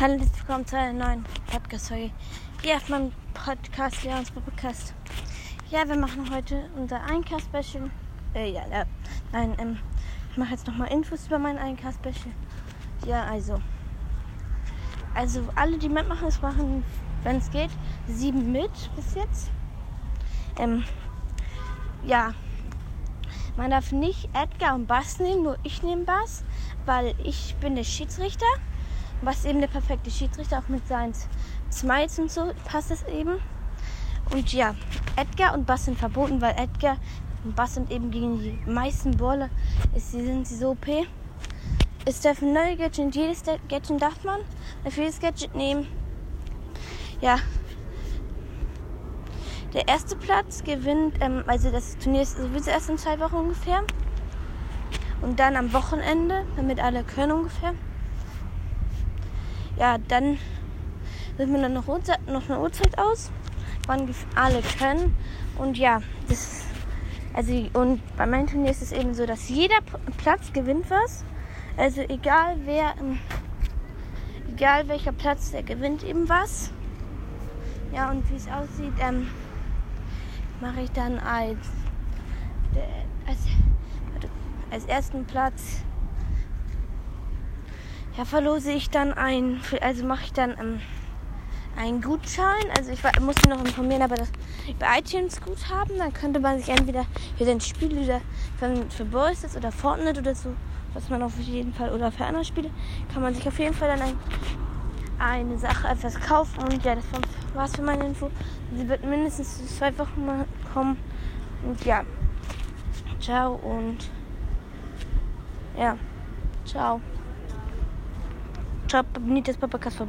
Hallo, herzlich willkommen zu einer neuen Podcast-Folge. Hier auf meinem Podcast, Leons Podcast. Ja, wir machen heute unser Einkauf-Special. Äh, ja, ja. Nein, ähm, ich mache jetzt nochmal Infos über mein Einkauf-Special. Ja, also. Also, alle, die mitmachen, es machen, wenn es geht, sieben mit bis jetzt. Ähm, ja. Man darf nicht Edgar und Bass nehmen, nur ich nehme Bass, weil ich bin der Schiedsrichter was eben der perfekte Schiedsrichter, auch mit seinen Smiles und so passt es eben. Und ja, Edgar und Bass sind verboten, weil Edgar und Bass sind eben gegen die meisten Baller, ist, sind sie so OP. Es dürfen neue Gadgets, jedes Gadget darf man, dafür jedes Gadget nehmen. Ja. Der erste Platz gewinnt, ähm, also das Turnier ist sowieso erst in zwei Wochen ungefähr. Und dann am Wochenende, damit alle können ungefähr ja, dann suchen wir dann noch, noch eine Uhrzeit aus, wann alle können. Und ja, das, also, und bei meinem Turnier ist es eben so, dass jeder Platz gewinnt was. Also egal wer, ähm, egal welcher Platz, der gewinnt eben was. Ja, und wie es aussieht, ähm, mache ich dann als, als, als ersten Platz ja, verlose ich dann ein, also mache ich dann ähm, einen Gutschein. Also ich muss mich noch informieren, aber das bei iTunes Guthaben, dann könnte man sich entweder für sein Spiel oder für, für Boys oder Fortnite oder so, was man auf jeden Fall, oder für andere Spiele, kann man sich auf jeden Fall dann ein, eine Sache, etwas kaufen. Und ja, das war es für meine Info. Sie wird mindestens zwei Wochen mal kommen. Und ja, ciao und ja, ciao. Ciao, abonniert das Podcast vorbei.